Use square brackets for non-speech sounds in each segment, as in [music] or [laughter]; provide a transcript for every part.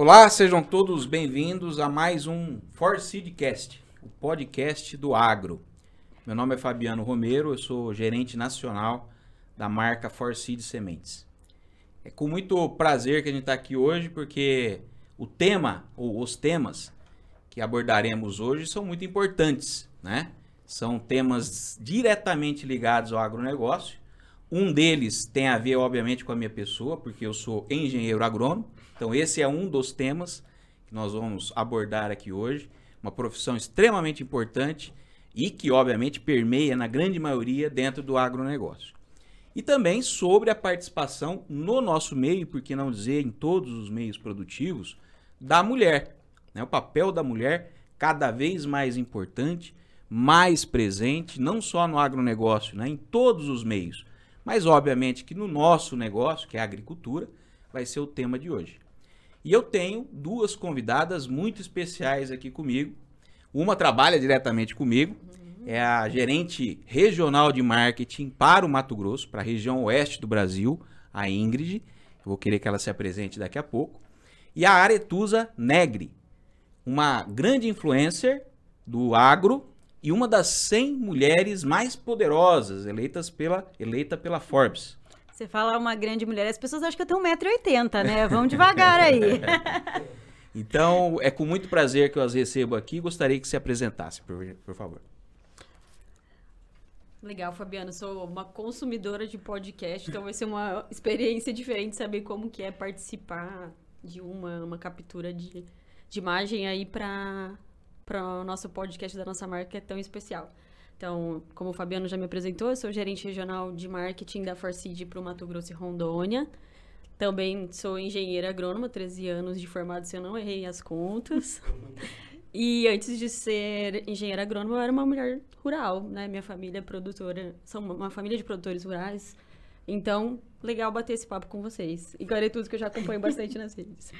Olá, sejam todos bem-vindos a mais um Forseedcast, o podcast do agro. Meu nome é Fabiano Romero, eu sou gerente nacional da marca Forseed Sementes. É com muito prazer que a gente está aqui hoje, porque o tema, ou os temas que abordaremos hoje são muito importantes, né? São temas diretamente ligados ao agronegócio. Um deles tem a ver, obviamente, com a minha pessoa, porque eu sou engenheiro agrônomo. Então, esse é um dos temas que nós vamos abordar aqui hoje. Uma profissão extremamente importante e que, obviamente, permeia na grande maioria dentro do agronegócio. E também sobre a participação no nosso meio, por que não dizer em todos os meios produtivos, da mulher. Né? O papel da mulher cada vez mais importante, mais presente, não só no agronegócio, né? em todos os meios. Mas, obviamente, que no nosso negócio, que é a agricultura, vai ser o tema de hoje. E eu tenho duas convidadas muito especiais aqui comigo. Uma trabalha diretamente comigo, é a gerente regional de marketing para o Mato Grosso, para a região oeste do Brasil, a Ingrid. Eu vou querer que ela se apresente daqui a pouco. E a Aretusa Negri, uma grande influencer do agro e uma das 100 mulheres mais poderosas eleitas pela, eleita pela Forbes. Você fala uma grande mulher, as pessoas acham que eu tenho 1,80m, né? Vamos devagar aí. [laughs] então, é com muito prazer que eu as recebo aqui. Gostaria que se apresentasse, por, por favor. Legal, Fabiano. Sou uma consumidora de podcast, então vai ser uma experiência diferente saber como que é participar de uma, uma captura de, de imagem aí para o nosso podcast da nossa marca que é tão especial. Então, como o Fabiano já me apresentou, eu sou gerente regional de marketing da Forcid para o Mato Grosso e Rondônia. Também sou engenheira agrônoma, 13 anos de formado, se eu não errei as contas. E antes de ser engenheira agrônoma, eu era uma mulher rural, né? Minha família é produtora, são uma família de produtores rurais. Então, legal bater esse papo com vocês. E é tudo que eu já acompanho bastante nas redes.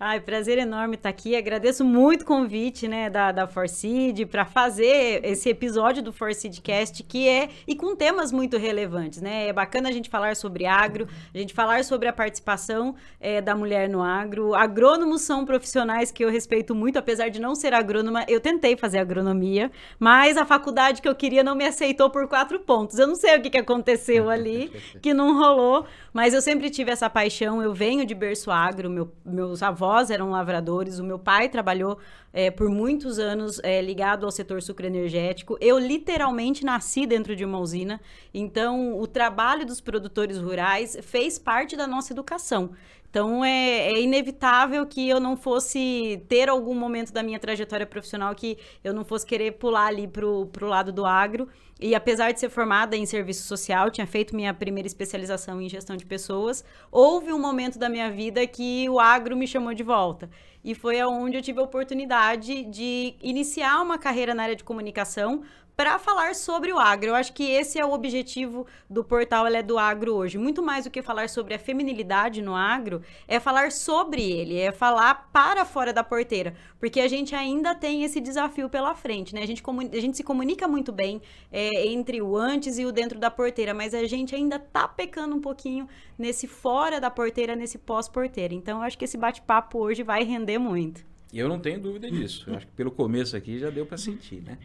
Ai, prazer enorme estar aqui. Agradeço muito o convite, né, da, da Forseed para fazer esse episódio do Forseedcast, que é e com temas muito relevantes, né? É bacana a gente falar sobre agro, a gente falar sobre a participação é, da mulher no agro. Agrônomos são profissionais que eu respeito muito, apesar de não ser agrônoma. Eu tentei fazer agronomia, mas a faculdade que eu queria não me aceitou por quatro pontos. Eu não sei o que, que aconteceu [laughs] ali, que não rolou, mas eu sempre tive essa paixão. Eu venho de berço agro, meu, meus avós avós eram lavradores, o meu pai trabalhou é, por muitos anos é, ligado ao setor sucroenergético. Eu literalmente nasci dentro de uma usina, então o trabalho dos produtores rurais fez parte da nossa educação. Então é, é, inevitável que eu não fosse ter algum momento da minha trajetória profissional que eu não fosse querer pular ali pro, pro lado do agro. E apesar de ser formada em serviço social, tinha feito minha primeira especialização em gestão de pessoas, houve um momento da minha vida que o agro me chamou de volta. E foi aonde eu tive a oportunidade de iniciar uma carreira na área de comunicação para falar sobre o agro. Eu acho que esse é o objetivo do portal Ela é do Agro hoje. Muito mais do que falar sobre a feminilidade no agro, é falar sobre ele, é falar para fora da porteira. Porque a gente ainda tem esse desafio pela frente, né? A gente, a gente se comunica muito bem é, entre o antes e o dentro da porteira, mas a gente ainda tá pecando um pouquinho nesse fora da porteira, nesse pós-porteira. Então, eu acho que esse bate-papo hoje vai render muito. Eu não tenho dúvida disso. Eu acho que pelo começo aqui já deu para sentir, né?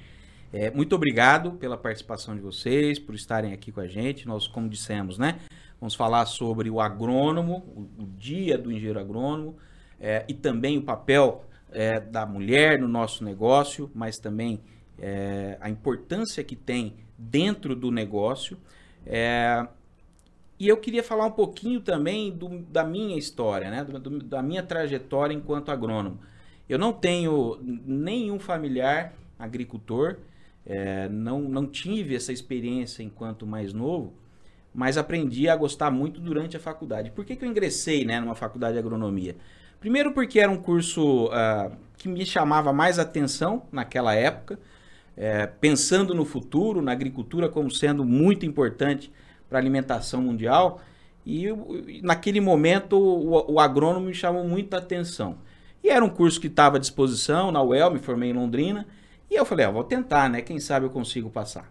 É, muito obrigado pela participação de vocês, por estarem aqui com a gente. Nós, como dissemos, né? Vamos falar sobre o agrônomo, o, o dia do engenheiro agrônomo, é, e também o papel é, da mulher no nosso negócio, mas também é, a importância que tem dentro do negócio. É, e eu queria falar um pouquinho também do, da minha história, né? Do, do, da minha trajetória enquanto agrônomo. Eu não tenho nenhum familiar agricultor, é, não, não tive essa experiência enquanto mais novo, mas aprendi a gostar muito durante a faculdade. Por que, que eu ingressei né, numa faculdade de agronomia? Primeiro porque era um curso uh, que me chamava mais atenção naquela época, é, pensando no futuro, na agricultura como sendo muito importante para a alimentação mundial. E naquele momento o, o agrônomo me chamou muita atenção. E era um curso que estava à disposição na UEL, me formei em Londrina. E eu falei, ah, vou tentar, né? Quem sabe eu consigo passar.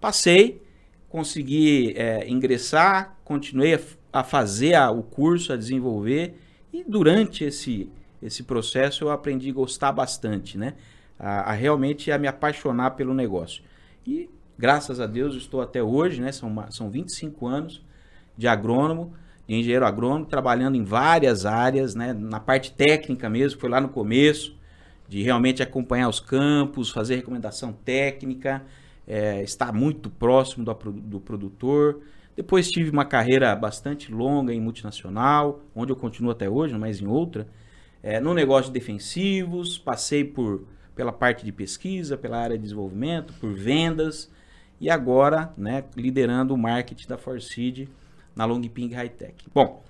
Passei, consegui é, ingressar, continuei a, a fazer a, o curso, a desenvolver. E durante esse, esse processo eu aprendi a gostar bastante, né? A, a realmente a me apaixonar pelo negócio. E graças a Deus estou até hoje, né? São, são 25 anos de agrônomo, de engenheiro agrônomo, trabalhando em várias áreas, né? Na parte técnica mesmo, foi lá no começo, de realmente acompanhar os campos, fazer recomendação técnica, é, estar muito próximo do, do produtor. Depois tive uma carreira bastante longa em multinacional, onde eu continuo até hoje, mas em outra. É, no negócio de defensivos, passei por, pela parte de pesquisa, pela área de desenvolvimento, por vendas e agora né, liderando o marketing da Forseed na Longping High Tech. Bom,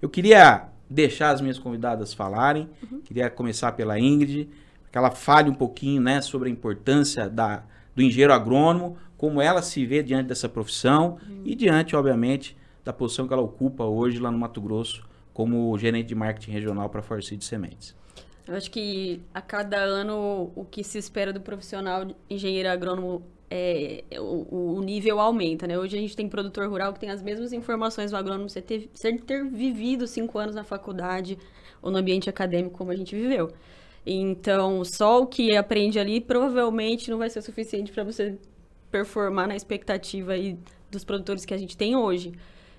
eu queria deixar as minhas convidadas falarem, uhum. queria começar pela Ingrid, que ela fale um pouquinho né, sobre a importância da, do engenheiro agrônomo, como ela se vê diante dessa profissão uhum. e diante, obviamente, da posição que ela ocupa hoje lá no Mato Grosso como gerente de marketing regional para a Forseed Sementes. Eu acho que a cada ano o que se espera do profissional engenheiro agrônomo é, o, o, nível aumenta, né? Hoje a gente tem produtor rural que tem as mesmas informações do agrônomo sem ter, sem ter vivido cinco anos na faculdade ou no ambiente acadêmico como a gente viveu. Então, só o que aprende ali provavelmente não vai ser suficiente para você performar na expectativa aí dos produtores que a gente tem hoje.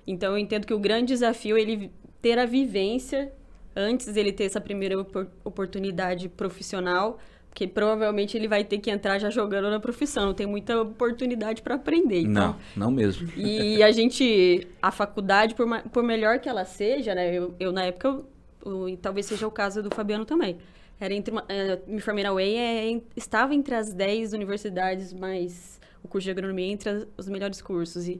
Então, eu entendo que o grande desafio é ele ter a vivência antes dele ter essa primeira oportunidade profissional porque provavelmente ele vai ter que entrar já jogando na profissão, não tem muita oportunidade para aprender. Então. Não, não mesmo. E a gente, a faculdade, por, por melhor que ela seja, né? Eu, eu na época, eu, eu, e talvez seja o caso do Fabiano também. Era entre uma, é, me formei na UEI, é, estava entre as 10 universidades mais o curso de agronomia entre as, os melhores cursos. E,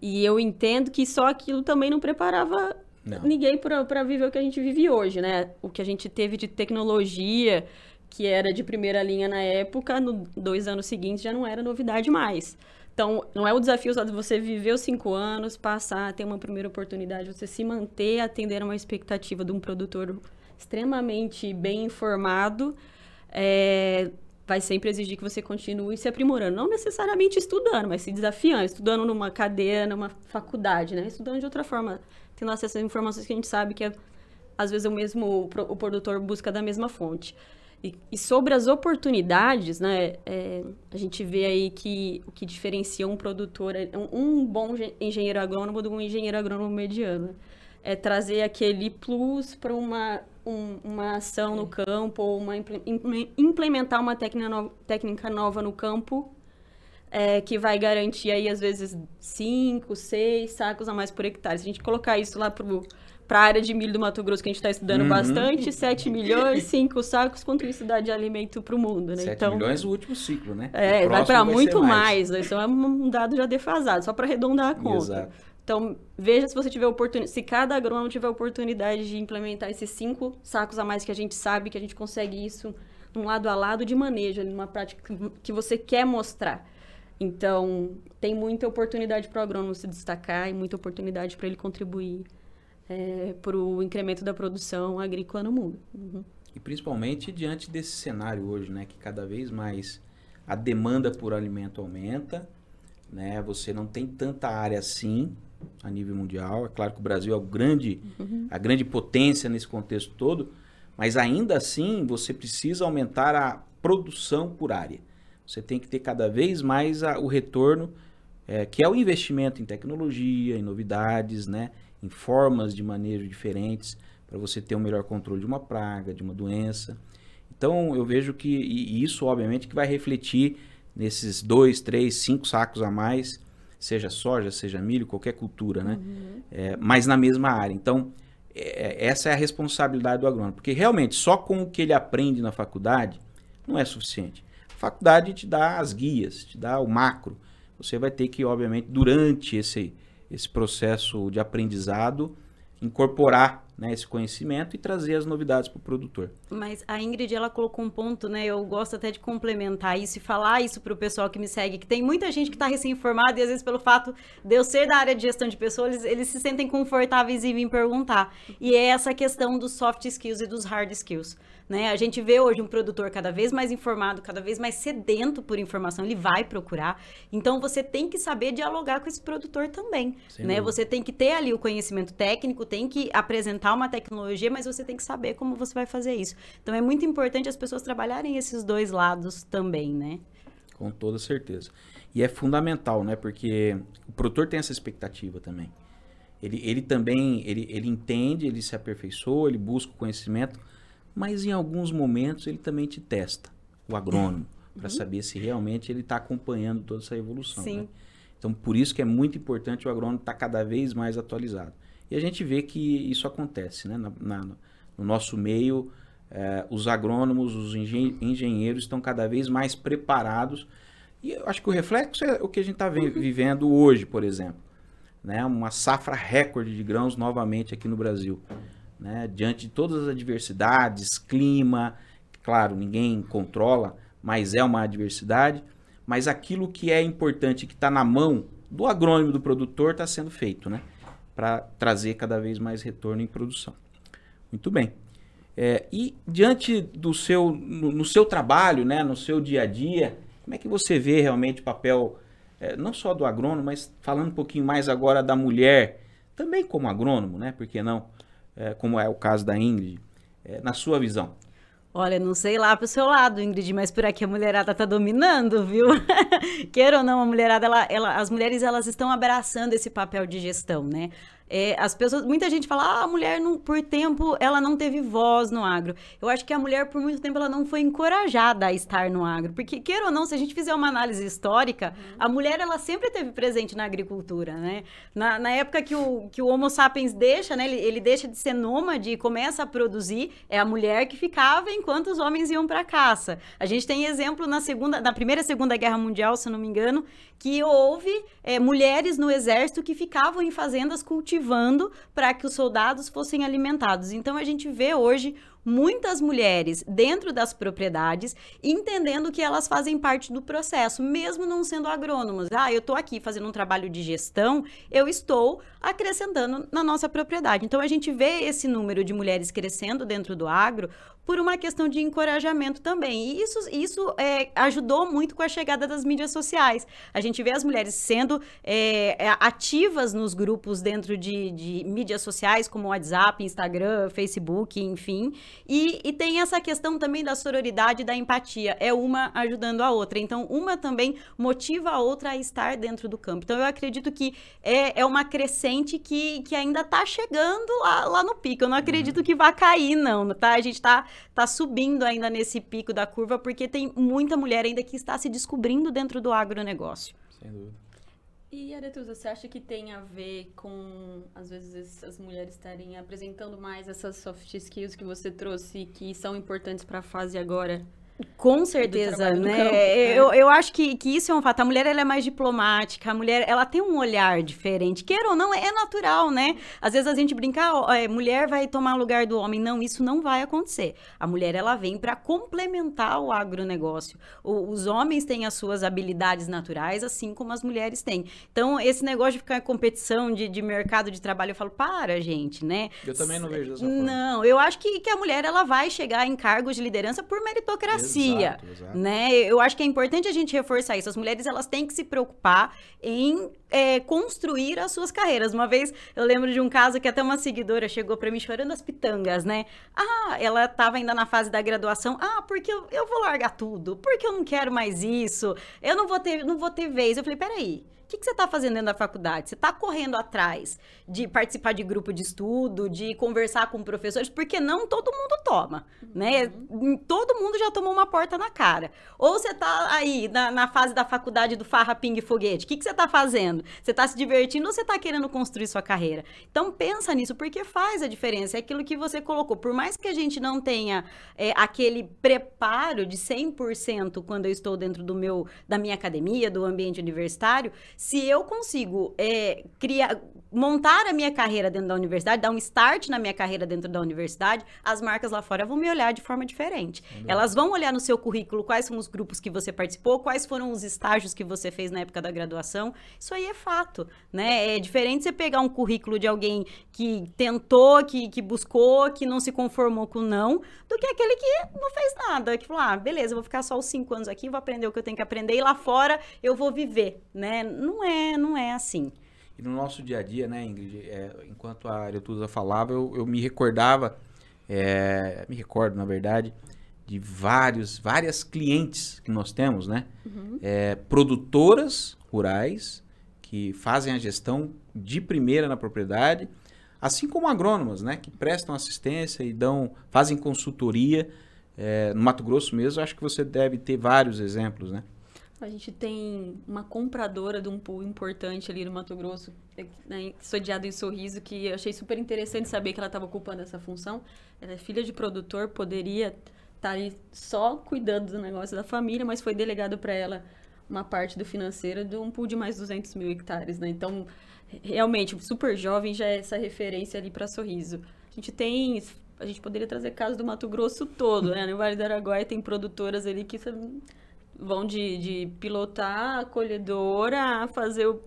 e eu entendo que só aquilo também não preparava não. ninguém para viver o que a gente vive hoje, né? O que a gente teve de tecnologia, que era de primeira linha na época, no dois anos seguintes já não era novidade mais. Então, não é o desafio só de você viver os cinco anos, passar, ter uma primeira oportunidade, você se manter, atender a uma expectativa de um produtor extremamente bem informado, é, vai sempre exigir que você continue se aprimorando. Não necessariamente estudando, mas se desafiando, estudando numa cadeia, numa faculdade, né? Estudando de outra forma, tendo acesso às informações que a gente sabe que é, às vezes o mesmo o produtor busca da mesma fonte. E, e sobre as oportunidades, né, é, a gente vê aí que o que diferencia um produtor, é um, um bom engenheiro agrônomo de um engenheiro agrônomo mediano. É trazer aquele plus para uma, um, uma ação no campo, ou uma, implementar uma técnica, no, técnica nova no campo é, que vai garantir aí, às vezes, cinco, seis sacos a mais por hectare. Se a gente colocar isso lá para para a área de milho do Mato Grosso, que a gente está estudando uhum. bastante, 7 milhões, 5 sacos, quanto isso dá de alimento para o mundo, né? 7 então, milhões o último ciclo, né? É, vai para muito mais. mais né? Isso é um dado já defasado, só para arredondar a conta. Exato. Então, veja se você tiver oportunidade, se cada agrônomo tiver oportunidade de implementar esses cinco sacos a mais que a gente sabe que a gente consegue isso um lado a lado de manejo, numa prática que você quer mostrar. Então, tem muita oportunidade para o agrônomo se destacar e muita oportunidade para ele contribuir é, para o incremento da produção agrícola no mundo. Uhum. E principalmente diante desse cenário hoje, né, que cada vez mais a demanda por alimento aumenta, né, você não tem tanta área assim a nível mundial. É claro que o Brasil é o grande, uhum. a grande potência nesse contexto todo, mas ainda assim você precisa aumentar a produção por área. Você tem que ter cada vez mais a, o retorno, é, que é o investimento em tecnologia, em novidades, né? Em formas de manejo diferentes, para você ter um melhor controle de uma praga, de uma doença. Então, eu vejo que e isso, obviamente, que vai refletir nesses dois, três, cinco sacos a mais, seja soja, seja milho, qualquer cultura, né? Uhum. É, mas na mesma área. Então, é, essa é a responsabilidade do agrônomo, porque realmente só com o que ele aprende na faculdade não é suficiente. A faculdade te dá as guias, te dá o macro. Você vai ter que, obviamente, durante esse esse processo de aprendizado, incorporar né, esse conhecimento e trazer as novidades para o produtor. Mas a Ingrid, ela colocou um ponto, né? Eu gosto até de complementar isso e falar isso para o pessoal que me segue, que tem muita gente que está recém-formada e às vezes pelo fato de eu ser da área de gestão de pessoas, eles, eles se sentem confortáveis em vir perguntar. E é essa questão dos soft skills e dos hard skills. Né? A gente vê hoje um produtor cada vez mais informado, cada vez mais sedento por informação, ele vai procurar. Então você tem que saber dialogar com esse produtor também, né? Você tem que ter ali o conhecimento técnico, tem que apresentar uma tecnologia, mas você tem que saber como você vai fazer isso. Então é muito importante as pessoas trabalharem esses dois lados também, né? Com toda certeza. E é fundamental, né? Porque o produtor tem essa expectativa também. Ele, ele também, ele, ele entende, ele se aperfeiçoa, ele busca o conhecimento, mas em alguns momentos ele também te testa, o agrônomo, uhum. para saber se realmente ele está acompanhando toda essa evolução. Sim. Né? Então, por isso que é muito importante o agrônomo estar tá cada vez mais atualizado. E a gente vê que isso acontece, né? Na, na, no nosso meio, eh, os agrônomos, os engen engenheiros estão cada vez mais preparados. E eu acho que o reflexo é o que a gente está uhum. vivendo hoje, por exemplo né, uma safra recorde de grãos novamente aqui no Brasil. Né, diante de todas as adversidades, clima, claro, ninguém controla, mas é uma adversidade. Mas aquilo que é importante, que está na mão do agrônomo do produtor, está sendo feito, né? Para trazer cada vez mais retorno em produção. Muito bem. É, e diante do seu, no, no, seu trabalho, né, no seu dia a dia, como é que você vê realmente o papel é, não só do agrônomo, mas falando um pouquinho mais agora da mulher, também como agrônomo, né? Por que não? É, como é o caso da Ingrid, é, na sua visão. Olha, não sei lá pro seu lado, Ingrid, mas por aqui a mulherada tá dominando, viu? [laughs] Queira ou não, a mulherada, ela, ela, as mulheres elas estão abraçando esse papel de gestão, né? É, as pessoas, muita gente fala, ah, a mulher não, por tempo ela não teve voz no agro. Eu acho que a mulher por muito tempo ela não foi encorajada a estar no agro, porque queira ou não, se a gente fizer uma análise histórica, uhum. a mulher ela sempre teve presente na agricultura, né? Na, na época que o, que o Homo sapiens deixa, né, ele, ele deixa de ser nômade e começa a produzir, é a mulher que ficava enquanto os homens iam para caça. A gente tem exemplo na segunda, na primeira e segunda guerra mundial, se não me engano, que houve é, mulheres no exército que ficavam em fazendas cultivando para que os soldados fossem alimentados. Então a gente vê hoje muitas mulheres dentro das propriedades entendendo que elas fazem parte do processo, mesmo não sendo agrônomas. Ah, eu estou aqui fazendo um trabalho de gestão, eu estou acrescentando na nossa propriedade. Então a gente vê esse número de mulheres crescendo dentro do agro por uma questão de encorajamento também. E isso, isso é, ajudou muito com a chegada das mídias sociais. A gente vê as mulheres sendo é, é, ativas nos grupos dentro de, de mídias sociais, como WhatsApp, Instagram, Facebook, enfim. E, e tem essa questão também da sororidade e da empatia. É uma ajudando a outra. Então, uma também motiva a outra a estar dentro do campo. Então, eu acredito que é, é uma crescente que, que ainda está chegando lá, lá, no pico. Eu não acredito uhum. que vá cair, não, tá? A gente está tá subindo ainda nesse pico da curva, porque tem muita mulher ainda que está se descobrindo dentro do agronegócio. Sem dúvida. E, Aretusa, você acha que tem a ver com, às vezes, as mulheres estarem apresentando mais essas soft skills que você trouxe, que são importantes para a fase agora com certeza, né? É. Eu, eu acho que, que isso é um fato. A mulher ela é mais diplomática, a mulher ela tem um olhar diferente. Queira ou não, é natural, né? Às vezes a gente brinca, ah, é, mulher vai tomar o lugar do homem. Não, isso não vai acontecer. A mulher ela vem para complementar o agronegócio. O, os homens têm as suas habilidades naturais, assim como as mulheres têm. Então, esse negócio de ficar em competição de, de mercado de trabalho, eu falo, para, gente, né? Eu também não vejo dessa forma. Não, eu acho que, que a mulher ela vai chegar em cargos de liderança por meritocracia exato, exato. né? Eu acho que é importante a gente reforçar isso. As mulheres elas têm que se preocupar em é, construir as suas carreiras. Uma vez eu lembro de um caso que até uma seguidora chegou para mim chorando as pitangas, né? Ah, ela estava ainda na fase da graduação. Ah, porque eu, eu vou largar tudo? Porque eu não quero mais isso? Eu não vou ter, não vou ter vez. Eu falei, peraí. O que, que você está fazendo dentro da faculdade? Você está correndo atrás de participar de grupo de estudo, de conversar com professores, porque não todo mundo toma, né? uhum. né? Todo mundo já tomou uma porta na cara. Ou você está aí na, na, fase da faculdade do farra, ping foguete. O que, que você está fazendo? Você está se divertindo ou você está querendo construir sua carreira? Então pensa nisso, porque faz a diferença. É aquilo que você colocou. Por mais que a gente não tenha é, aquele preparo de 100% quando eu estou dentro do meu, da minha academia, do ambiente universitário, se eu consigo é, criar, montar a minha carreira dentro da universidade, dar um start na minha carreira dentro da universidade, as marcas lá fora vão me olhar de forma diferente. Elas vão olhar no seu currículo quais são os grupos que você participou, quais foram os estágios que você fez na época da graduação. Isso aí é fato, né? É diferente você pegar um currículo de alguém que tentou, que, que buscou, que não se conformou com não, do que aquele que não fez nada, que falou, ah, beleza, vou ficar só os cinco anos aqui, vou aprender o que eu tenho que aprender e lá fora eu vou viver, né? Não é, não é assim. E no nosso dia a dia, né, Ingrid, é, enquanto a Aretusa falava, eu, eu me recordava, é, me recordo, na verdade, de vários, várias clientes que nós temos, né? Uhum. É, produtoras rurais que fazem a gestão de primeira na propriedade, assim como agrônomas, né? Que prestam assistência e dão, fazem consultoria. É, no Mato Grosso mesmo, acho que você deve ter vários exemplos, né? A gente tem uma compradora de um pool importante ali no Mato Grosso, né, sediado em Sorriso, que eu achei super interessante saber que ela estava ocupando essa função. Ela é filha de produtor, poderia estar tá ali só cuidando do negócio da família, mas foi delegado para ela uma parte do financeiro de um pool de mais 200 mil hectares, né? Então, realmente, super jovem já é essa referência ali para Sorriso. A gente tem a gente poderia trazer casos do Mato Grosso todo, né? No Vale do Araguaia tem produtoras ali que vão de, de pilotar a colhedora a fazer o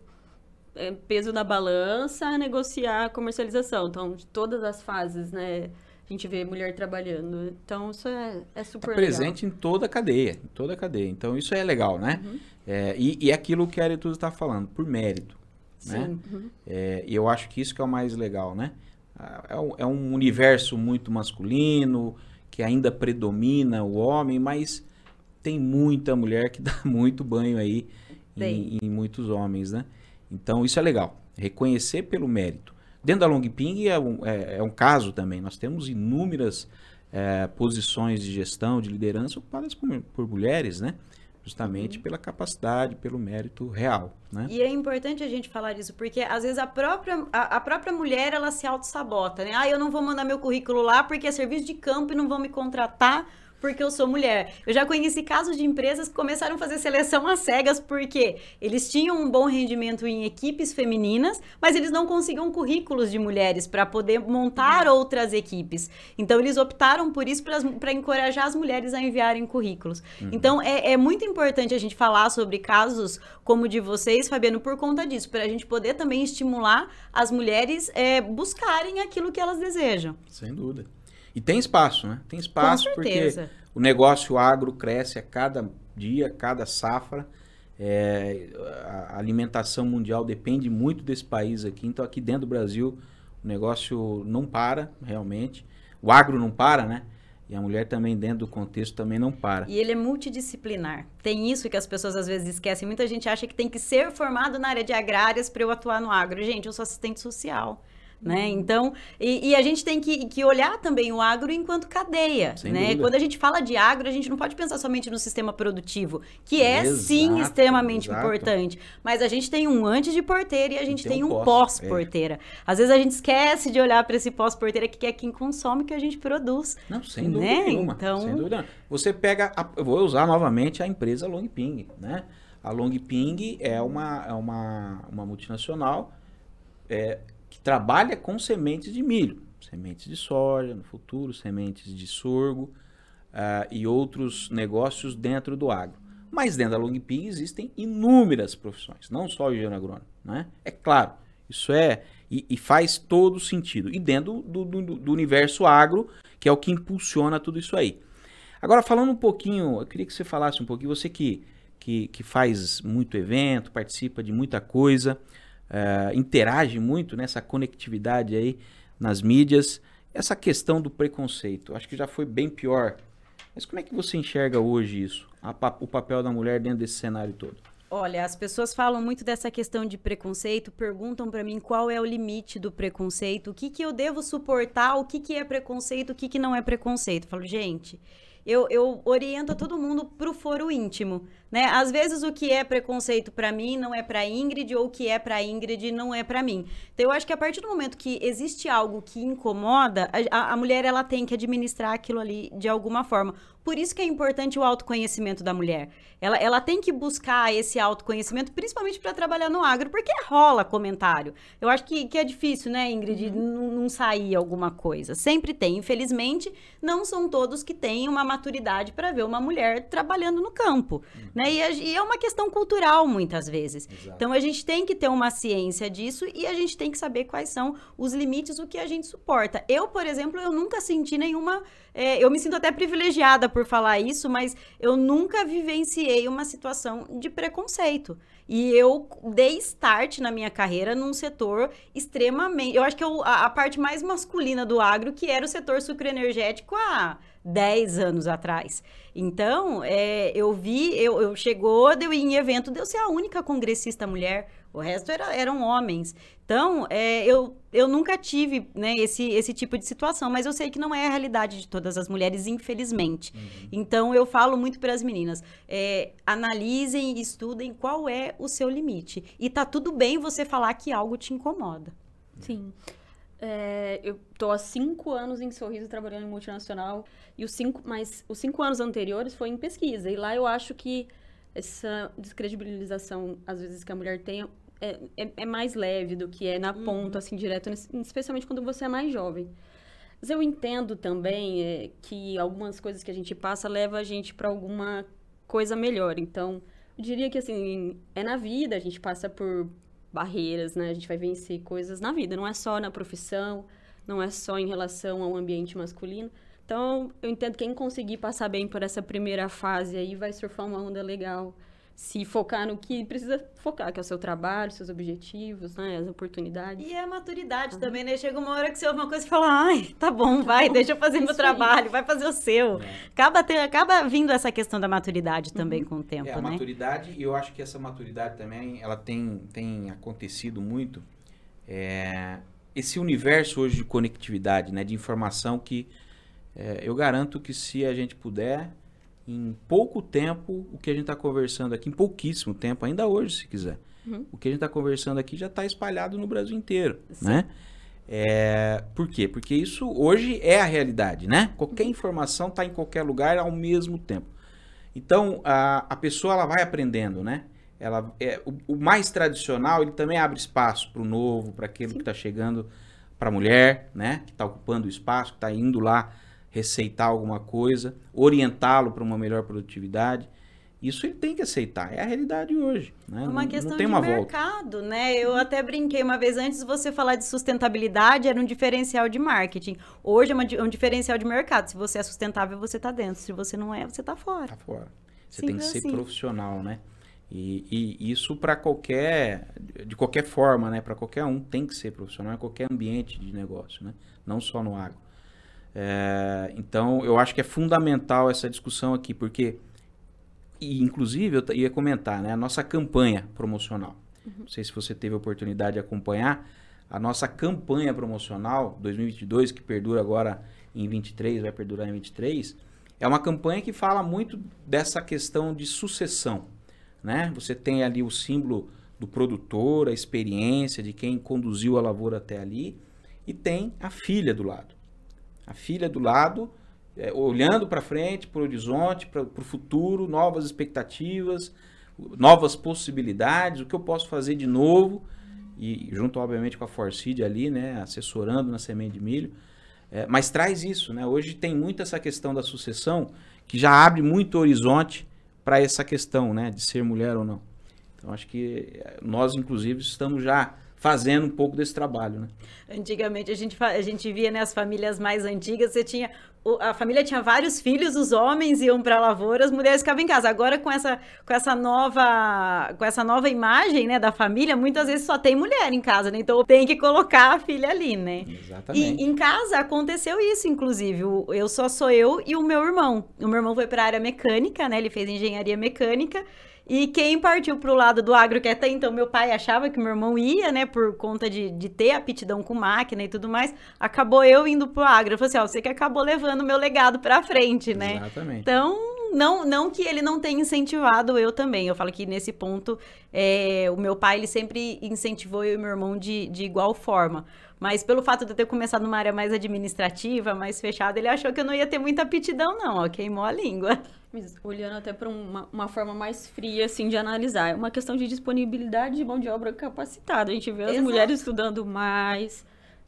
é, peso na balança, a negociar a comercialização. Então, de todas as fases, né? A gente vê mulher trabalhando. Então, isso é, é super é presente legal. em toda a cadeia, em toda a cadeia. Então, isso é legal, né? Uhum. É, e, e é aquilo que a Aretusa está falando, por mérito. Né? Sim. Né? Uhum. É, e eu acho que isso que é o mais legal, né? É é um universo muito masculino, que ainda predomina o homem, mas tem muita mulher que [laughs] dá muito banho aí em, em, muitos homens, né? Então isso é legal, reconhecer pelo mérito. Dentro da Long Ping é um, é, é um caso também, nós temos inúmeras é, posições de gestão, de liderança ocupadas por, por mulheres, né? justamente uhum. pela capacidade, pelo mérito real, né? E é importante a gente falar disso, porque às vezes a própria, a, a própria mulher, ela se auto-sabota, né? Ah, eu não vou mandar meu currículo lá porque é serviço de campo e não vão me contratar porque eu sou mulher. Eu já conheci casos de empresas que começaram a fazer seleção às cegas porque eles tinham um bom rendimento em equipes femininas, mas eles não conseguiam currículos de mulheres para poder montar uhum. outras equipes. Então eles optaram por isso para encorajar as mulheres a enviarem currículos. Uhum. Então é, é muito importante a gente falar sobre casos como o de vocês, Fabiano, por conta disso, para a gente poder também estimular as mulheres é, buscarem aquilo que elas desejam. Sem dúvida. E tem espaço, né? Tem espaço porque o negócio agro cresce a cada dia, cada safra. É, a alimentação mundial depende muito desse país aqui. Então, aqui dentro do Brasil, o negócio não para, realmente. O agro não para, né? E a mulher também, dentro do contexto, também não para. E ele é multidisciplinar. Tem isso que as pessoas às vezes esquecem. Muita gente acha que tem que ser formado na área de agrárias para eu atuar no agro. Gente, eu sou assistente social né? Uhum. Então, e, e, a gente tem que, que olhar também o agro enquanto cadeia, Sem né? Dúvida. Quando a gente fala de agro, a gente não pode pensar somente no sistema produtivo, que é exato, sim extremamente exato. importante, mas a gente tem um antes de porteira e a gente tem, tem, um pós-porteira. É. Às vezes a gente esquece de olhar para esse pós-porteira que é quem consome que a gente produz. Não, sem dúvida né? nenhuma. Então... Sem dúvida. Você pega, a, eu vou usar novamente a empresa Long Ping, né? A Long Ping é uma, é uma, uma multinacional é, que trabalha com sementes de milho, sementes de soja, no futuro, sementes de sorgo uh, e outros negócios dentro do agro. Mas dentro da Longping existem inúmeras profissões, não só o engenheiro agrônomo. Né? É claro, isso é e, e faz todo sentido. E dentro do, do, do, universo agro, que é o que impulsiona tudo isso aí. Agora, falando um pouquinho, eu queria que você falasse um pouquinho, você que, que, que faz muito evento, participa de muita coisa, uh, interage muito nessa conectividade aí nas mídias. Essa questão do preconceito, acho que já foi bem pior. Mas como é que você enxerga hoje isso? Pa o papel da mulher dentro desse cenário todo? Olha, as pessoas falam muito dessa questão de preconceito, perguntam para mim qual é o limite do preconceito, o que, que eu devo suportar, o que, que é preconceito, o que, que não é preconceito. Eu falo, gente, eu, eu oriento todo mundo para o foro íntimo. Né? Às vezes o que é preconceito para mim não é para Ingrid ou o que é para Ingrid não é para mim. Então eu acho que a partir do momento que existe algo que incomoda, a, a mulher ela tem que administrar aquilo ali de alguma forma. Por isso que é importante o autoconhecimento da mulher. Ela, ela tem que buscar esse autoconhecimento, principalmente para trabalhar no agro, porque rola comentário. Eu acho que, que é difícil, né, Ingrid, uhum. não sair alguma coisa. Sempre tem. Infelizmente, não são todos que têm uma maturidade para ver uma mulher trabalhando no campo, né? E, a- e é uma questão cultural muitas vezes. Exato. Então a gente tem que ter uma ciência disso e a gente tem que saber quais são os limites, o que a gente suporta. Eu, por exemplo, eu nunca senti nenhuma. é, eu me sinto até privilegiada por falar isso, mas eu nunca vivenciei uma situação de preconceito. E eu dei start na minha carreira num setor extremamente. Eu acho que eu- a, a parte mais masculina do agro, que era o setor sucroenergético há 10 anos atrás. Então, é, eu vi, eu, eu chegou, deu em evento, deu ser a única congressista mulher. O resto era- eram homens. Então, é, eu, eu nunca tive né, esse, esse tipo de situação, mas eu sei que não é a realidade de todas as mulheres, infelizmente. Então, eu falo muito para as meninas: é, analisem e estudem qual é o seu limite. E tá tudo bem você falar que algo te incomoda. Sim. É, eu tô há cinco anos em Sorriso trabalhando em multinacional e os cinco, mas os cinco anos anteriores foi em pesquisa e lá eu acho que essa descredibilização às vezes que a mulher tem é, é, é mais leve do que é na ponta assim direto, especialmente quando você é mais jovem. Mas eu entendo também é, que algumas coisas que a gente passa leva a gente para alguma coisa melhor. Então, eu diria que assim, é na vida, a gente passa por barreiras, né? A gente vai vencer coisas na vida, não é só na profissão, não é só em relação ao ambiente masculino. Então, eu entendo que quem conseguir passar bem por essa primeira fase aí vai surfar uma onda legal. Se focar no que precisa focar, que é o seu trabalho, seus objetivos, né? As oportunidades. E é a maturidade também, né? Chega uma hora que você ouve uma coisa e fala, ai, tá bom, vai, [laughs] deixa eu fazer meu Isso trabalho, vai fazer o seu. É. Acaba, ter- acaba vindo essa questão da maturidade também com o tempo, É, a né? maturidade, e eu acho que essa maturidade também, ela tem, tem acontecido muito. é, esse universo hoje de conectividade, né, de informação que é, eu garanto que se a gente puder, em pouco tempo, o que a gente está conversando aqui, em pouquíssimo tempo, ainda hoje, se quiser, Uhum. o que a gente está conversando aqui já está espalhado no Brasil inteiro, né? É, por quê? Porque isso hoje é a realidade, né? Qualquer informação está em qualquer lugar ao mesmo tempo. Então, a, a pessoa ela vai aprendendo, né? Ela, é, o, o mais tradicional, ele também abre espaço para o novo, para aquele que está chegando, para a mulher, né? Que está ocupando o espaço, que está indo lá receitar alguma coisa, orientá-lo para uma melhor produtividade. Isso ele tem que aceitar, é a realidade hoje. Né? É uma não, questão de uma volta. mercado, né? Eu até brinquei uma vez antes de você falar de sustentabilidade, era um diferencial de marketing. Hoje é di- um diferencial de mercado. Se você é sustentável, você tá dentro. Se você não é, você tá fora. Tá fora. Você tem que Simples ser assim. profissional, né? E, e isso para qualquer, de qualquer forma, né? Para qualquer um tem que ser profissional em qualquer ambiente de negócio, né? Não só no agro. É, então, eu acho que é fundamental essa discussão aqui, porque, e inclusive, eu ia comentar, né? A nossa campanha promocional. Não sei se você teve a oportunidade de acompanhar. A nossa campanha promocional 2022, que perdura agora em 23, vai perdurar em 23, é uma campanha que fala muito dessa questão de sucessão, né? Você tem ali o símbolo do produtor, a experiência de quem conduziu a lavoura até ali, e tem a filha do lado. A filha do lado, é, olhando para frente, para o horizonte, para o futuro, novas expectativas, novas possibilidades, o que eu posso fazer de novo, e junto, obviamente, com a Forcid ali, né, assessorando na semente de milho. É, mas traz isso, né? Hoje tem muito essa questão da sucessão que já abre muito horizonte para essa questão, né, de ser mulher ou não. Então acho que eh, nós, inclusive, estamos já fazendo um pouco desse trabalho, né? Antigamente a gente, a gente via né, as famílias mais antigas, você tinha. A família tinha vários filhos, os homens iam para a lavoura, as mulheres ficavam em casa. Agora, com essa, com essa nova com essa nova imagem né, da família, muitas vezes só tem mulher em casa, né? Então tem que colocar a filha ali, né? Exatamente. E em casa aconteceu isso, inclusive. Eu só sou eu e o meu irmão. O meu irmão foi para a área mecânica, né? Ele fez engenharia mecânica. E quem partiu para o lado do agro, que até então meu pai achava que meu irmão ia, né? Por conta de, de ter aptidão com máquina e tudo mais, acabou eu indo pro agro. Eu falei assim: ó, você que acabou levando o meu legado para frente, né? Exatamente. Então, não, não que ele não tenha incentivado eu também. Eu falo que nesse ponto, é, o meu pai, ele sempre incentivou eu e meu irmão de, de igual forma. Mas pelo fato de eu ter começado numa área mais administrativa, mais fechada, ele achou que eu não ia ter muita aptidão, não, ó. Queimou a língua. Mas olhando até para uma, uma forma mais fria, assim, de analisar. É uma questão de disponibilidade de mão de obra capacitada. A gente vê as Exato. mulheres estudando mais,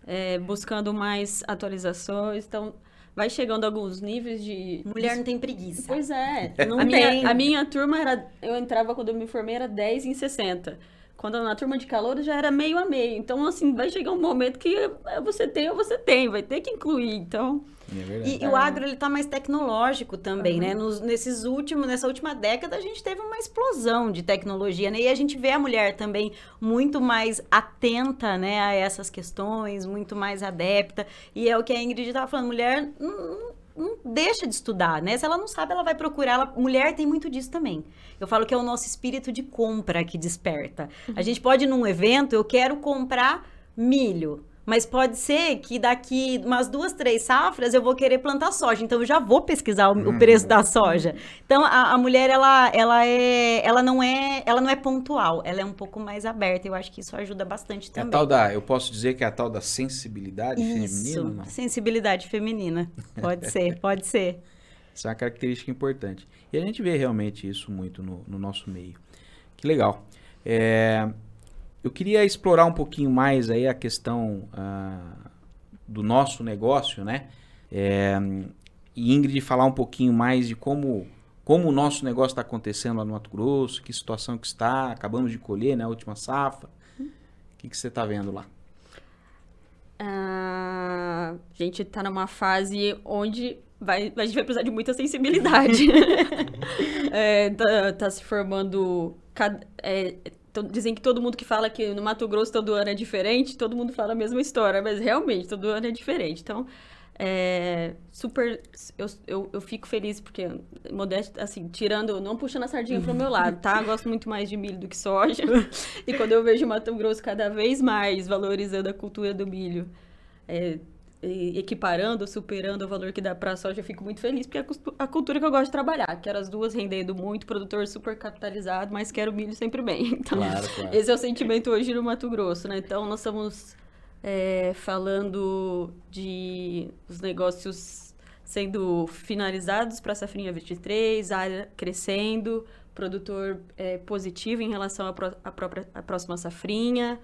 é, buscando mais atualizações. Então, vai chegando a alguns níveis de. Mulher não tem preguiça. Pois é. Não a, tem. minha, a minha turma era. Eu entrava quando eu me formei, era 10 em 60. Quando na turma de calor já era meio a meio. Então, assim, vai chegar um momento que é, você tem ou você tem, vai ter que incluir. Então. É. E, e o agro ele tá mais tecnológico também, né? Nos, nesses últimos, nessa última década a gente teve uma explosão de tecnologia, né? E a gente vê a mulher também muito mais atenta, né, a essas questões, muito mais adepta. E é o que a Ingrid estava falando, mulher não, não deixa de estudar, né? Se ela não sabe, ela vai procurar. Ela, mulher tem muito disso também. Eu falo que é o nosso espírito de compra que desperta. A gente pode ir num evento, eu quero comprar milho. Mas pode ser que daqui umas duas, três safras eu vou querer plantar soja. Então eu já vou pesquisar o, o preço da soja. Então a, a, mulher ela, ela é, ela não é, ela não é pontual. Ela é um pouco mais aberta. Eu acho que isso ajuda bastante É também. a tal da, eu posso dizer que é a tal da sensibilidade Isso, feminina, não? sensibilidade feminina. Pode ser, [laughs] pode ser. Isso é uma característica importante. E a gente vê realmente isso muito no, no nosso meio. Que legal. É, eu queria explorar um pouquinho mais aí a questão ah, do nosso negócio, né? É, e Ingrid falar um pouquinho mais de como, como o nosso negócio está acontecendo lá no Mato Grosso, que situação que está, acabamos de colher, né? A última safra. O que, que você está vendo lá? Ah, a gente tá numa fase onde vai, a gente vai precisar de muita sensibilidade. [laughs] [laughs] É, tá, tá se formando. cada- é, dizem que todo mundo que fala que no Mato Grosso todo ano é diferente, todo mundo fala a mesma história, mas realmente todo ano é diferente. Então, é, super. Eu, eu, eu fico feliz porque, modesto, assim, tirando, não puxando a sardinha pro meu lado, tá? Eu gosto muito mais de milho do que soja. [laughs] E quando eu vejo o Mato Grosso cada vez mais valorizando a cultura do milho, é, equiparando, superando o valor que dá pra soja, eu fico muito feliz, porque é a a cultura que eu gosto de trabalhar. Quero as duas rendendo muito, produtor super capitalizado, mas quero o milho sempre bem. [laughs] Então, Claro, claro. esse é o sentimento hoje no Mato Grosso, né? Então, nós estamos é, falando de os negócios sendo finalizados para a safrinha 23, área crescendo, produtor é, positivo em relação à, pró- própria à próxima safrinha.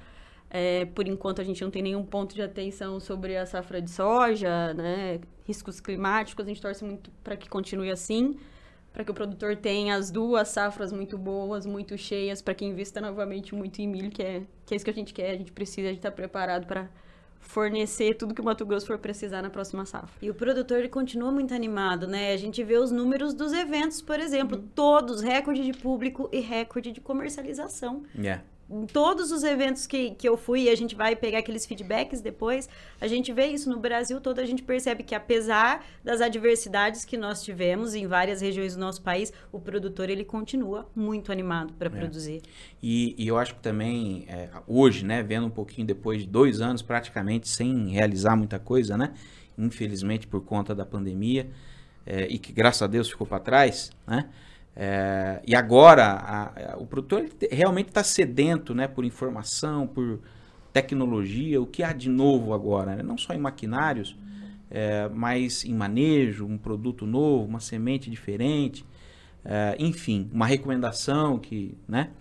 É, por enquanto, a gente não tem nenhum ponto de atenção sobre a safra de soja, né? Riscos climáticos, a gente torce muito para que continue assim, para que o produtor tenha as duas safras muito boas, muito cheias, para que invista novamente muito em milho, que é, que é isso que a gente quer. A gente precisa estar preparado para fornecer tudo que o Mato Grosso for precisar na próxima safra. E o produtor ele continua muito animado, né? A gente vê os números dos eventos, por exemplo, todos recorde de público e recorde de comercialização. É. Em todos os eventos que, que eu fui, e a gente vai pegar aqueles feedbacks depois, a gente vê isso no Brasil todo, a gente percebe que apesar das adversidades que nós tivemos em várias regiões do nosso país, o produtor ele continua muito animado para produzir. E, e eu acho que também, é, hoje, né, vendo um pouquinho depois de dois anos praticamente sem realizar muita coisa, né, infelizmente por conta da pandemia, é, e que graças a Deus ficou para trás, né, é, e agora a- a- o produtor realmente está sedento, né, por informação, por tecnologia, o que há de novo agora, né? não só em maquinários, é, mas em manejo, um produto novo, uma semente diferente, é, enfim, uma recomendação que, né?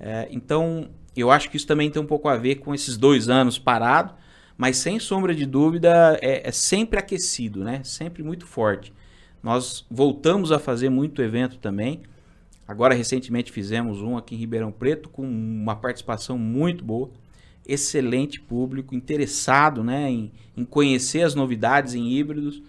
É, então, eu acho que isso também tem um pouco a ver com esses dois anos parado, mas sem sombra de dúvida é, é sempre aquecido, né? Sempre muito forte. Nós voltamos a fazer muito evento também. Agora, recentemente, fizemos um aqui em Ribeirão Preto com uma participação muito boa. Excelente público, interessado né, em, em conhecer as novidades em híbridos,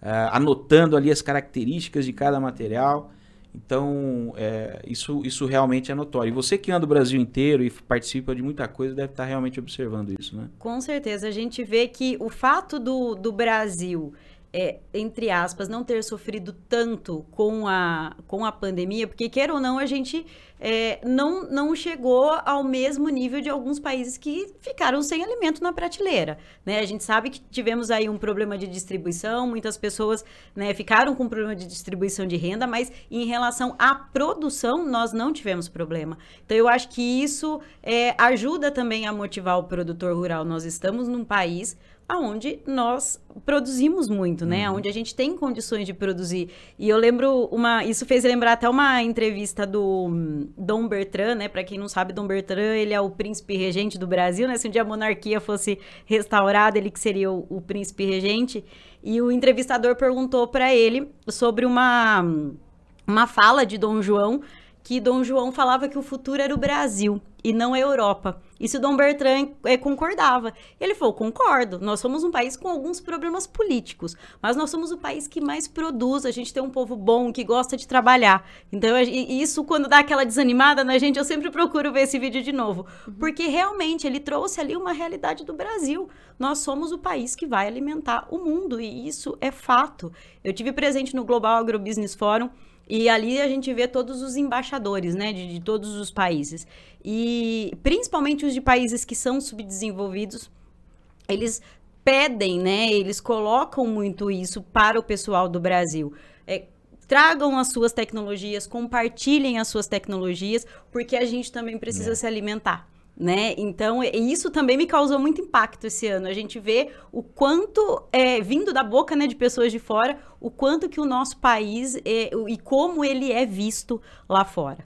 ah, anotando ali as características de cada material. Então, é, isso, isso realmente é notório. E você que anda o Brasil inteiro e participa de muita coisa, deve estar realmente observando isso, né? Com certeza, a gente vê que o fato do, do Brasil, é, entre aspas, não ter sofrido tanto com a, com a pandemia, porque queira ou não, a gente é, não, não chegou ao mesmo nível de alguns países que ficaram sem alimento na prateleira. Né? A gente sabe que tivemos aí um problema de distribuição, muitas pessoas né, ficaram com problema de distribuição de renda, mas em relação à produção, nós não tivemos problema. Então, eu acho que isso é, ajuda também a motivar o produtor rural. Nós estamos num país aonde nós produzimos muito, né? Uhum. Onde a gente tem condições de produzir. E eu lembro uma, isso fez lembrar até uma entrevista do Dom Bertrand, né? Para quem não sabe, Dom Bertrand, ele é o príncipe regente do Brasil, né? Se um dia a monarquia fosse restaurada, ele que seria o, o príncipe regente. E o entrevistador perguntou para ele sobre uma uma fala de Dom João que Dom João falava que o futuro era o Brasil e não a Europa. Isso Dom Bertrand é, concordava. Ele falou: concordo, nós somos um país com alguns problemas políticos, mas nós somos o país que mais produz, a gente tem um povo bom, que gosta de trabalhar. Então, isso, quando dá aquela desanimada na gente, eu sempre procuro ver esse vídeo de novo. Uhum. Porque realmente ele trouxe ali uma realidade do Brasil. Nós somos o país que vai alimentar o mundo, e isso é fato. Eu tive presente no Global Agrobusiness Forum e ali a gente vê todos os embaixadores, né, de, de, todos os países. E principalmente os de países que são subdesenvolvidos, eles pedem, né, eles colocam muito isso para o pessoal do Brasil. É, tragam as suas tecnologias, compartilhem as suas tecnologias, porque a gente também precisa é. se alimentar né? Então, isso também me causou muito impacto esse ano. A gente vê o quanto, é, vindo da boca né, de pessoas de fora, o quanto que o nosso país é, e como ele é visto lá fora.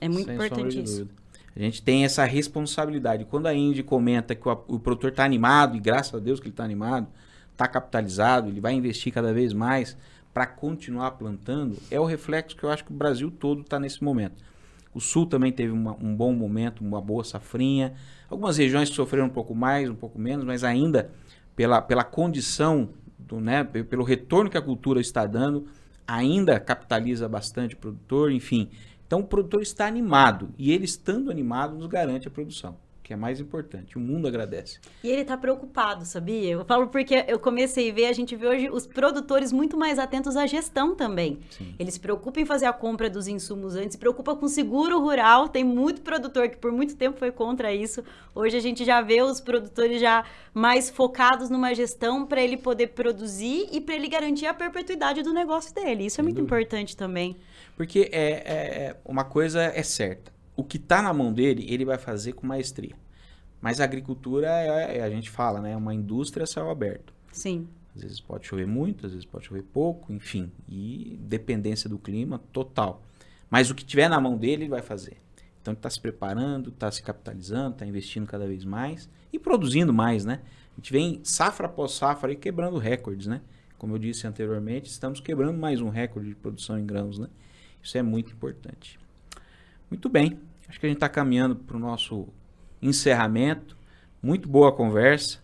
É muito Sem importante isso. A gente tem essa responsabilidade. Quando a Indy comenta que o, o produtor está animado, e graças a Deus que ele está animado, está capitalizado, ele vai investir cada vez mais para continuar plantando, é o reflexo que eu acho que o Brasil todo está nesse momento. O sul também teve uma, um bom momento, uma boa safrinha. Algumas regiões sofreram um pouco mais, um pouco menos, mas ainda pela, pela condição, do, né, pelo retorno que a cultura está dando, ainda capitaliza bastante o produtor, enfim. Então o produtor está animado e ele estando animado nos garante a produção que é mais importante. O mundo agradece. E ele está preocupado, sabia? Eu falo porque eu comecei a ver, a gente vê hoje os produtores muito mais atentos à gestão também. Sim. Eles se preocupam em fazer a compra dos insumos antes, se preocupa com seguro rural. Tem muito produtor que por muito tempo foi contra isso. Hoje a gente já vê os produtores já mais focados numa gestão para ele poder produzir e para ele garantir a perpetuidade do negócio dele. Isso é muito importante também. Porque é, é, uma coisa é certa o que está na mão dele, ele vai fazer com maestria. Mas a agricultura, é, é, a gente fala, né? É uma indústria a céu aberto. Sim. Às vezes pode chover muito, às vezes pode chover pouco, enfim. E dependência do clima total. Mas o que tiver na mão dele, ele vai fazer. Então ele está se preparando, está se capitalizando, está investindo cada vez mais e produzindo mais, né? A gente vem safra após safra aí quebrando recordes, né? Como eu disse anteriormente, estamos quebrando mais um recorde de produção em grãos, né? Isso é muito importante. Muito bem. Acho que a gente está caminhando para o nosso encerramento. Muito boa conversa.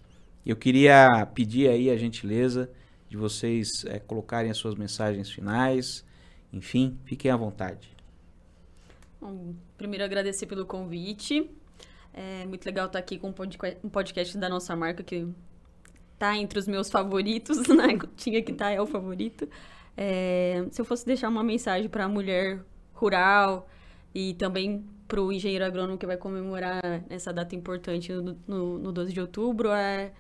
Eu queria pedir aí a gentileza de vocês é, colocarem as suas mensagens finais. Enfim, fiquem à vontade. Bom, primeiro agradecer pelo convite. É muito legal estar aqui com um podcast da nossa marca que está entre os meus favoritos, [laughs] né? Tinha que estar, tá, é o favorito. É, se eu fosse deixar uma mensagem para a mulher rural e também para o engenheiro agrônomo que vai comemorar essa data importante no, no, no 12 de outubro é,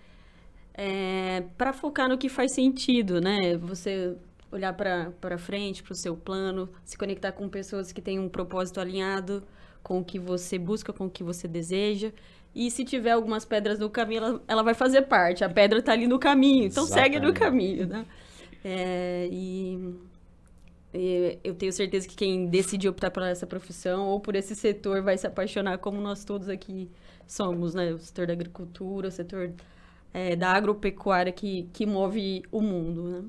é para focar no que faz sentido, né? Você olhar para frente, para o seu plano, se conectar com pessoas que têm um propósito alinhado com o que você busca, com o que você deseja. E se tiver algumas pedras no caminho, ela, ela vai fazer parte. A pedra está ali no caminho, então Exatamente. segue no caminho, né? É, e eu tenho certeza que quem decide optar por essa profissão ou por esse setor vai se apaixonar como nós todos aqui somos, né? O setor da agricultura, o setor é, da agropecuária que, que move o mundo, né?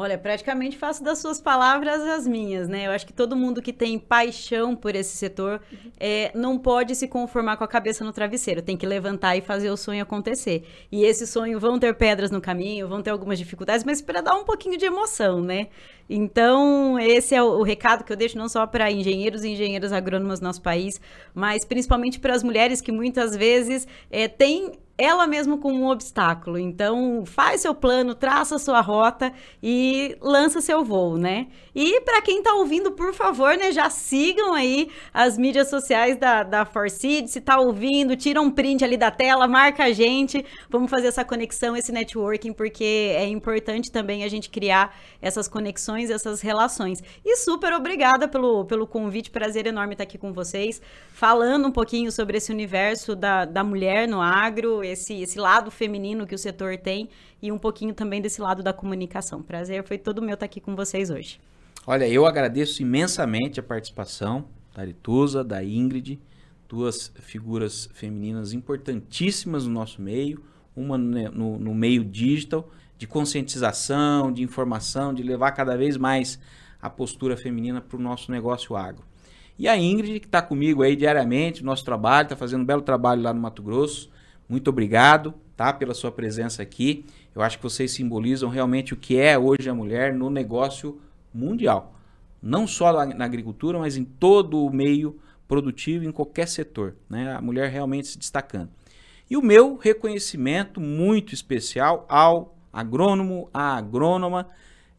Olha, praticamente faço das suas palavras as minhas, né? Eu acho que todo mundo que tem paixão por esse setor é, não pode se conformar com a cabeça no travesseiro, tem que levantar e fazer o sonho acontecer. E esse sonho vão ter pedras no caminho, vão ter algumas dificuldades, mas para dar um pouquinho de emoção, né? Então, esse é o, o recado que eu deixo não só para engenheiros e engenheiras agrônomas do nosso país, mas principalmente para as mulheres que muitas vezes é, têm ela mesma como um obstáculo. Então, faz seu plano, traça sua rota e lança seu voo, né? E para quem está ouvindo, por favor, né, já sigam aí as mídias sociais da, da Forseed. Se está ouvindo, tira um print ali da tela, marca a gente. Vamos fazer essa conexão, esse networking, porque é importante também a gente criar essas conexões, essas relações. E super obrigada pelo, pelo convite, prazer enorme estar aqui com vocês, falando um pouquinho sobre esse universo da, da mulher no agro esse, esse lado feminino que o setor tem e um pouquinho também desse lado da comunicação. Prazer foi todo meu estar aqui com vocês hoje. Olha, eu agradeço imensamente a participação da Arituza, da Ingrid, duas figuras femininas importantíssimas no nosso meio, uma no, no meio digital, de conscientização, de informação, de levar cada vez mais a postura feminina para o nosso negócio agro. E a Ingrid, que está comigo aí diariamente, no nosso trabalho, está fazendo um belo trabalho lá no Mato Grosso. Muito obrigado, tá, pela sua presença aqui. Eu acho que vocês simbolizam realmente o que é hoje a mulher no negócio mundial. Não só na agricultura, mas em todo o meio produtivo, em qualquer setor. Né? A mulher realmente se destacando. E o meu reconhecimento muito especial ao agrônomo, à agrônoma,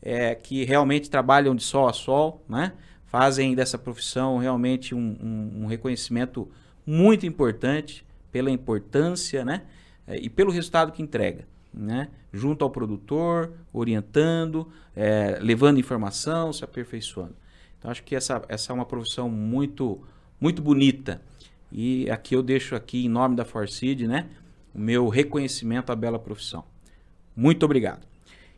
é, que realmente trabalham de sol a sol, né? fazem dessa profissão realmente um, um, um reconhecimento muito importante pela importância né? É, e pelo resultado que entrega. Né? Junto ao produtor, orientando, é, levando informação, se aperfeiçoando. Então acho que essa, essa é uma profissão muito, muito bonita. E aqui eu deixo aqui, em nome da Forcid, né, o meu reconhecimento à bela profissão. Muito obrigado.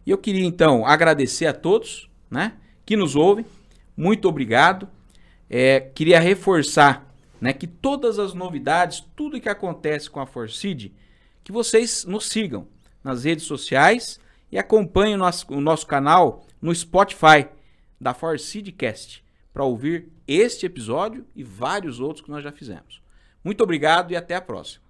E eu queria então agradecer a todos né, que nos ouvem. Muito obrigado. É, queria reforçar né, que todas as novidades, tudo que acontece com a Forcid, que vocês nos sigam nas redes sociais e acompanhem o nosso, o nosso canal no Spotify da Forcidcast para ouvir este episódio e vários outros que nós já fizemos. Muito obrigado e até a próxima.